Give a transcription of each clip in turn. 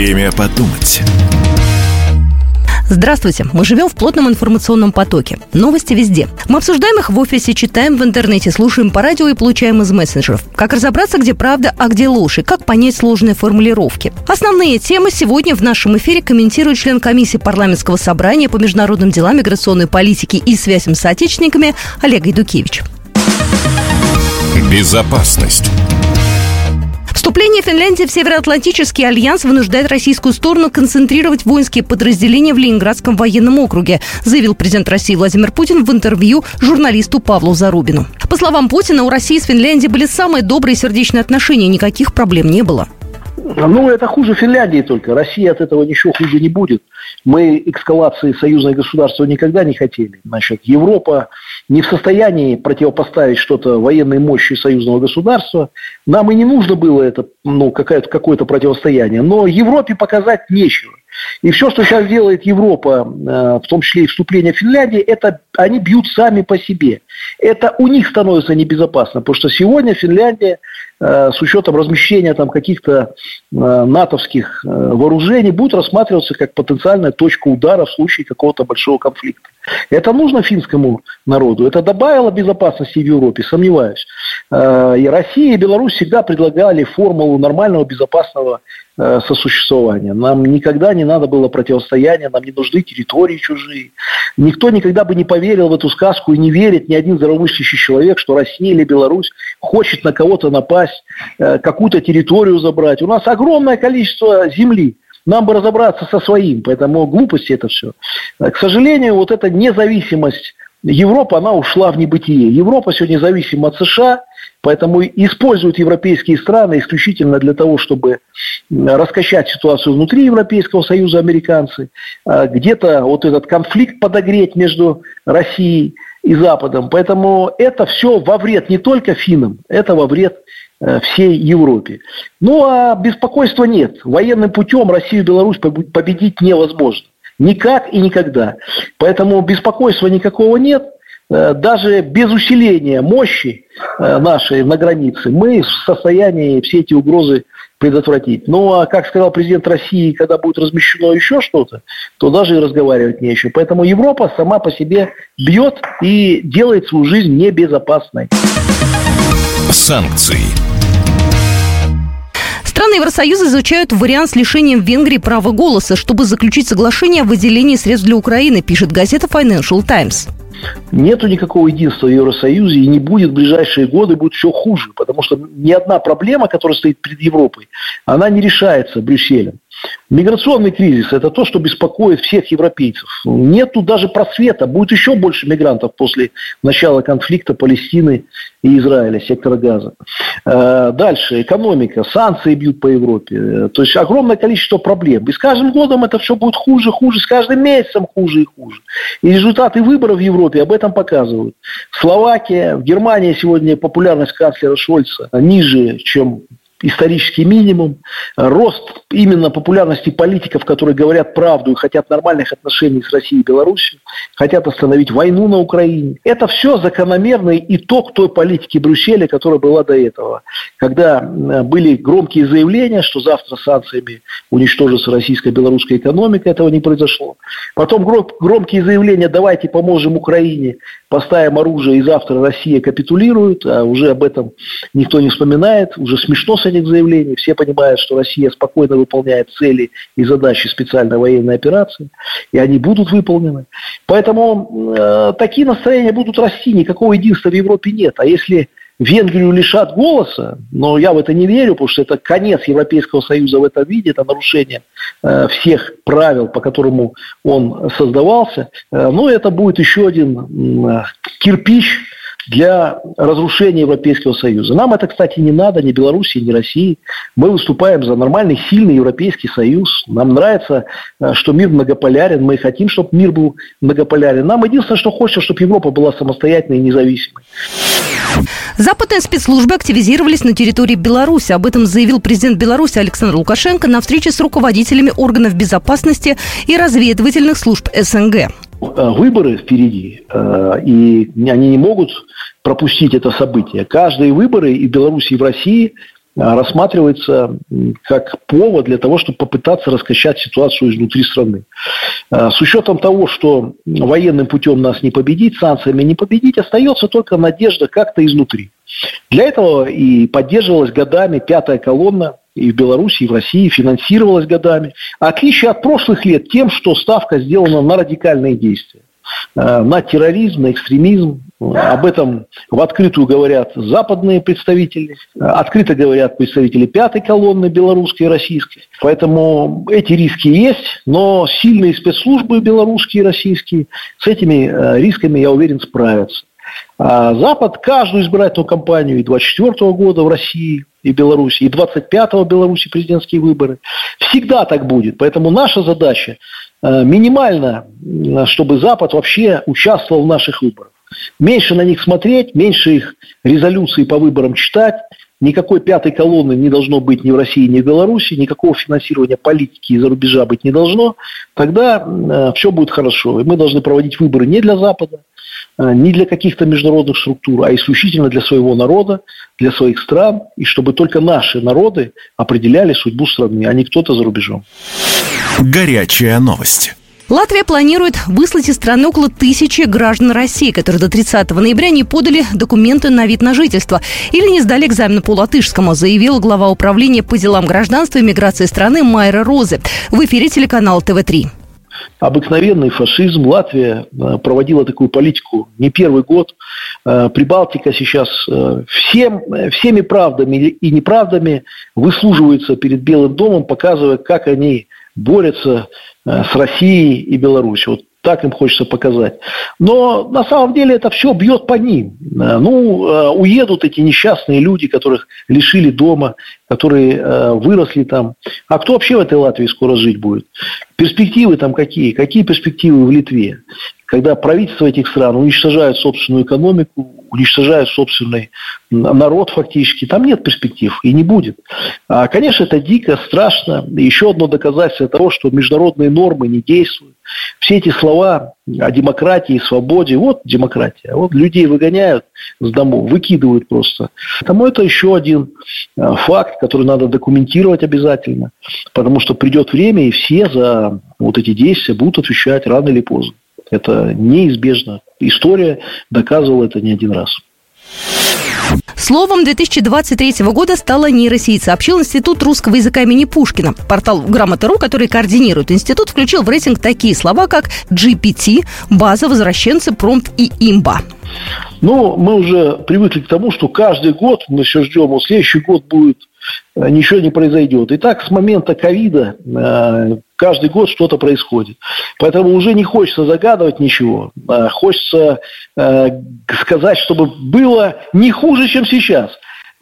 Время подумать. Здравствуйте. Мы живем в плотном информационном потоке. Новости везде. Мы обсуждаем их в офисе, читаем в интернете, слушаем по радио и получаем из мессенджеров. Как разобраться, где правда, а где ложь, и как понять сложные формулировки. Основные темы сегодня в нашем эфире комментирует член комиссии парламентского собрания по международным делам, миграционной политике и связям с отечественниками Олег Идукевич. Безопасность. Вступление Финляндии в Североатлантический альянс вынуждает российскую сторону концентрировать воинские подразделения в Ленинградском военном округе, заявил президент России Владимир Путин в интервью журналисту Павлу Зарубину. По словам Путина, у России с Финляндией были самые добрые сердечные отношения, никаких проблем не было. Ну, это хуже Финляндии только. Россия от этого ничего хуже не будет. Мы эскалации союзного государства никогда не хотели. Значит, Европа не в состоянии противопоставить что-то военной мощи союзного государства. Нам и не нужно было это, ну, какое-то противостояние. Но Европе показать нечего. И все, что сейчас делает Европа, э, в том числе и вступление Финляндии, это они бьют сами по себе. Это у них становится небезопасно, потому что сегодня Финляндия э, с учетом размещения там каких-то э, натовских вооружений будет рассматриваться как потенциальная точка удара в случае какого-то большого конфликта. Это нужно финскому народу. Это добавило безопасности в Европе, сомневаюсь. И Россия и Беларусь всегда предлагали формулу нормального безопасного Э, сосуществования. Нам никогда не надо было противостояния, нам не нужны территории чужие. Никто никогда бы не поверил в эту сказку и не верит ни один здравомыслящий человек, что Россия или Беларусь хочет на кого-то напасть, э, какую-то территорию забрать. У нас огромное количество земли. Нам бы разобраться со своим, поэтому глупости это все. К сожалению, вот эта независимость Европа, она ушла в небытие. Европа сегодня зависима от США, поэтому используют европейские страны исключительно для того, чтобы раскачать ситуацию внутри Европейского Союза американцы, а где-то вот этот конфликт подогреть между Россией и Западом. Поэтому это все во вред не только финнам, это во вред э, всей Европе. Ну а беспокойства нет. Военным путем Россию и Беларусь победить невозможно. Никак и никогда. Поэтому беспокойства никакого нет. Э, даже без усиления мощи э, нашей на границе мы в состоянии все эти угрозы предотвратить. Ну, а как сказал президент России, когда будет размещено еще что-то, то даже и разговаривать не чем. Поэтому Европа сама по себе бьет и делает свою жизнь небезопасной. Санкции. Страны Евросоюза изучают вариант с лишением Венгрии права голоса, чтобы заключить соглашение о выделении средств для Украины, пишет газета Financial Times. Нету никакого единства в Евросоюзе и не будет в ближайшие годы, будет все хуже, потому что ни одна проблема, которая стоит перед Европой, она не решается Брюсселем. Миграционный кризис – это то, что беспокоит всех европейцев. Нету даже просвета. Будет еще больше мигрантов после начала конфликта Палестины и Израиля, сектора газа. Э, дальше. Экономика. Санкции бьют по Европе. То есть огромное количество проблем. И с каждым годом это все будет хуже, хуже. С каждым месяцем хуже и хуже. И результаты выборов в Европе об этом показывают. Словакия, в Германии сегодня популярность канцлера Шольца ниже, чем исторический минимум, рост именно популярности политиков, которые говорят правду и хотят нормальных отношений с Россией и Беларусью, хотят остановить войну на Украине. Это все закономерный итог той политики Брюсселя, которая была до этого. Когда были громкие заявления, что завтра санкциями уничтожится российская белорусская экономика, этого не произошло. Потом громкие заявления, давайте поможем Украине, поставим оружие, и завтра Россия капитулирует, а уже об этом никто не вспоминает, уже смешно с этих заявлений, все понимают, что Россия спокойно выполняет цели и задачи специальной военной операции, и они будут выполнены. Поэтому э, такие настроения будут расти, никакого единства в Европе нет. А если Венгрию лишат голоса, но я в это не верю, потому что это конец Европейского Союза в этом виде, это нарушение э, всех правил, по которому он создавался. Э, но это будет еще один э, кирпич для разрушения Европейского Союза. Нам это, кстати, не надо, ни Белоруссии, ни России. Мы выступаем за нормальный, сильный Европейский Союз. Нам нравится, э, что мир многополярен. Мы хотим, чтобы мир был многополярен. Нам единственное, что хочется, чтобы Европа была самостоятельной и независимой. Западные спецслужбы активизировались на территории Беларуси. Об этом заявил президент Беларуси Александр Лукашенко на встрече с руководителями органов безопасности и разведывательных служб СНГ. Э, выборы впереди, э, и они не могут пропустить это событие. Каждые выборы и в Беларуси, и в России рассматривается как повод для того, чтобы попытаться раскачать ситуацию изнутри страны. С учетом того, что военным путем нас не победить, санкциями не победить, остается только надежда как-то изнутри. Для этого и поддерживалась годами пятая колонна и в Беларуси, и в России, финансировалась годами. Отличие от прошлых лет тем, что ставка сделана на радикальные действия на терроризм, на экстремизм. Об этом в открытую говорят западные представители, открыто говорят представители пятой колонны белорусской и российской. Поэтому эти риски есть, но сильные спецслужбы белорусские и российские с этими э, рисками, я уверен, справятся. А Запад каждую избирательную кампанию и 24 года в России и Беларуси, и 25-го в Беларуси президентские выборы. Всегда так будет. Поэтому наша задача э, минимально, чтобы Запад вообще участвовал в наших выборах. Меньше на них смотреть, меньше их резолюции по выборам читать, Никакой пятой колонны не должно быть ни в России, ни в Беларуси, никакого финансирования политики из-за рубежа быть не должно. Тогда э, все будет хорошо. И мы должны проводить выборы не для Запада, э, не для каких-то международных структур, а исключительно для своего народа, для своих стран, и чтобы только наши народы определяли судьбу страны, а не кто-то за рубежом. Горячая новость. Латвия планирует выслать из страны около тысячи граждан России, которые до 30 ноября не подали документы на вид на жительство или не сдали экзамен по латышскому, заявил глава управления по делам гражданства и миграции страны Майра Розы в эфире телеканала ТВ-3 обыкновенный фашизм. Латвия э, проводила такую политику не первый год. Э, Прибалтика сейчас э, всем, всеми правдами и неправдами выслуживается перед Белым домом, показывая, как они борются Э, с Россией и Беларусью. Вот так им хочется показать. Но на самом деле это все бьет по ним. Э, ну, э, уедут эти несчастные люди, которых лишили дома, которые выросли там. А кто вообще в этой Латвии скоро жить будет? Перспективы там какие? Какие перспективы в Литве? Когда правительства этих стран уничтожают собственную экономику, уничтожают собственный народ фактически, там нет перспектив и не будет. А, конечно, это дико, страшно. Еще одно доказательство того, что международные нормы не действуют. Все эти слова о демократии, свободе, вот демократия. Вот людей выгоняют с домов, выкидывают просто. Потому это еще один а, факт, который надо документировать обязательно. Потому что придет время, и все за вот эти действия будут отвечать рано или поздно. Это неизбежно. История доказывала это не один раз. Словом 2023 года стала нейросеть, сообщил Институт русского языка имени Пушкина. Портал Грамота.ру, который координирует институт, включил в рейтинг такие слова, как GPT, база, возвращенцы, промпт и имба. Ну, мы уже привыкли к тому, что каждый год мы все ждем, вот следующий год будет ничего не произойдет. И так с момента ковида э, каждый год что-то происходит. Поэтому уже не хочется загадывать ничего. А хочется э, сказать, чтобы было не хуже, чем сейчас.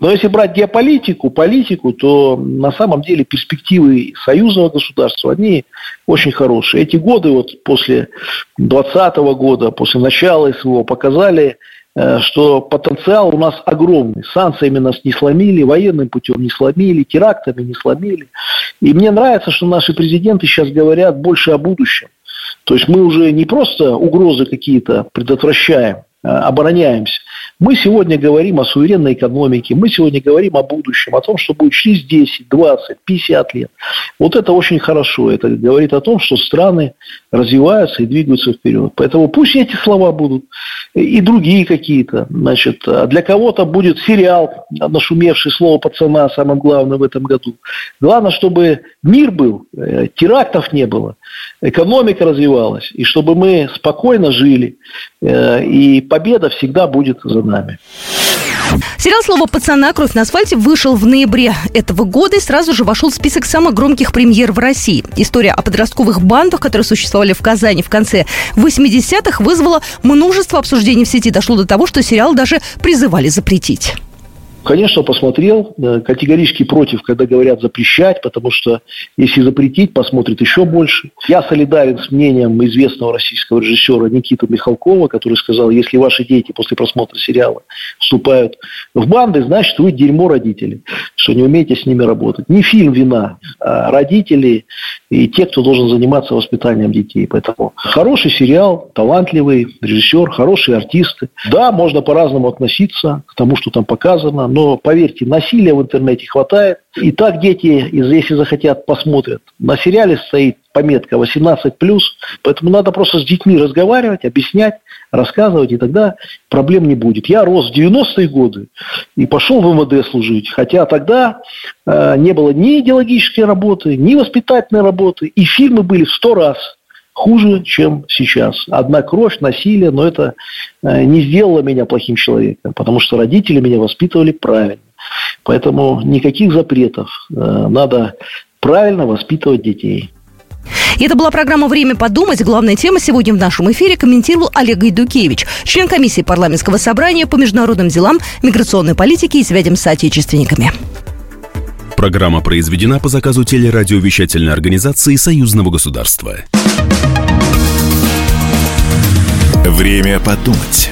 Но если брать геополитику, политику, то на самом деле перспективы союзного государства, они очень хорошие. Эти годы вот после 2020 года, после начала СВО показали, Э, что потенциал у нас огромный. Санкциями нас не сломили, военным путем не сломили, терактами не сломили. И мне нравится, что наши президенты сейчас говорят больше о будущем. То есть мы уже не просто угрозы какие-то предотвращаем, Э, обороняемся. Мы сегодня говорим о суверенной экономике, мы сегодня говорим о будущем, о том, что будет через 10, 20, 50 лет. Вот это очень хорошо. Это говорит о том, что страны развиваются и двигаются вперед. Поэтому пусть эти слова будут и другие какие-то. Значит, а для кого-то будет сериал, нашумевший слово пацана, самым главным в этом году. Главное, чтобы мир был, э, терактов не было, экономика развивалась, и чтобы мы спокойно жили, э, и победа всегда будет за нами. Сериал «Слово пацана. Кровь на асфальте» вышел в ноябре этого года и сразу же вошел в список самых громких премьер в России. История о подростковых бандах, которые существовали в Казани в конце 80-х, вызвала множество обсуждений в сети. Дошло до того, что сериал даже призывали запретить. Конечно, посмотрел, категорически против, когда говорят запрещать, потому что если запретить, посмотрит еще больше. Я солидарен с мнением известного российского режиссера Никиты Михалкова, который сказал, если ваши дети после просмотра сериала вступают в банды, значит, вы дерьмо родители, что не умеете с ними работать. Не фильм вина, а родители и те, кто должен заниматься воспитанием детей. Поэтому хороший сериал, талантливый режиссер, хорошие артисты. Да, можно по-разному относиться к тому, что там показано, но поверьте, насилия в интернете хватает. И так дети, если захотят, посмотрят. На сериале стоит пометка 18+, поэтому надо просто с детьми разговаривать, объяснять, рассказывать, и тогда проблем не будет. Я рос в 90-е годы и пошел в МВД служить, хотя тогда э, не было ни идеологической работы, ни воспитательной работы, и фильмы были в сто раз хуже, чем сейчас. Одна кровь, насилие, но это э, не сделало меня плохим человеком, потому что родители меня воспитывали правильно. Поэтому никаких запретов. Э, надо правильно воспитывать детей. И это была программа «Время подумать». Главная тема сегодня в нашем эфире комментировал Олег Идукевич, член комиссии парламентского собрания по международным делам, миграционной политике и связям с отечественниками. Программа произведена по заказу телерадиовещательной организации Союзного государства. Время подумать.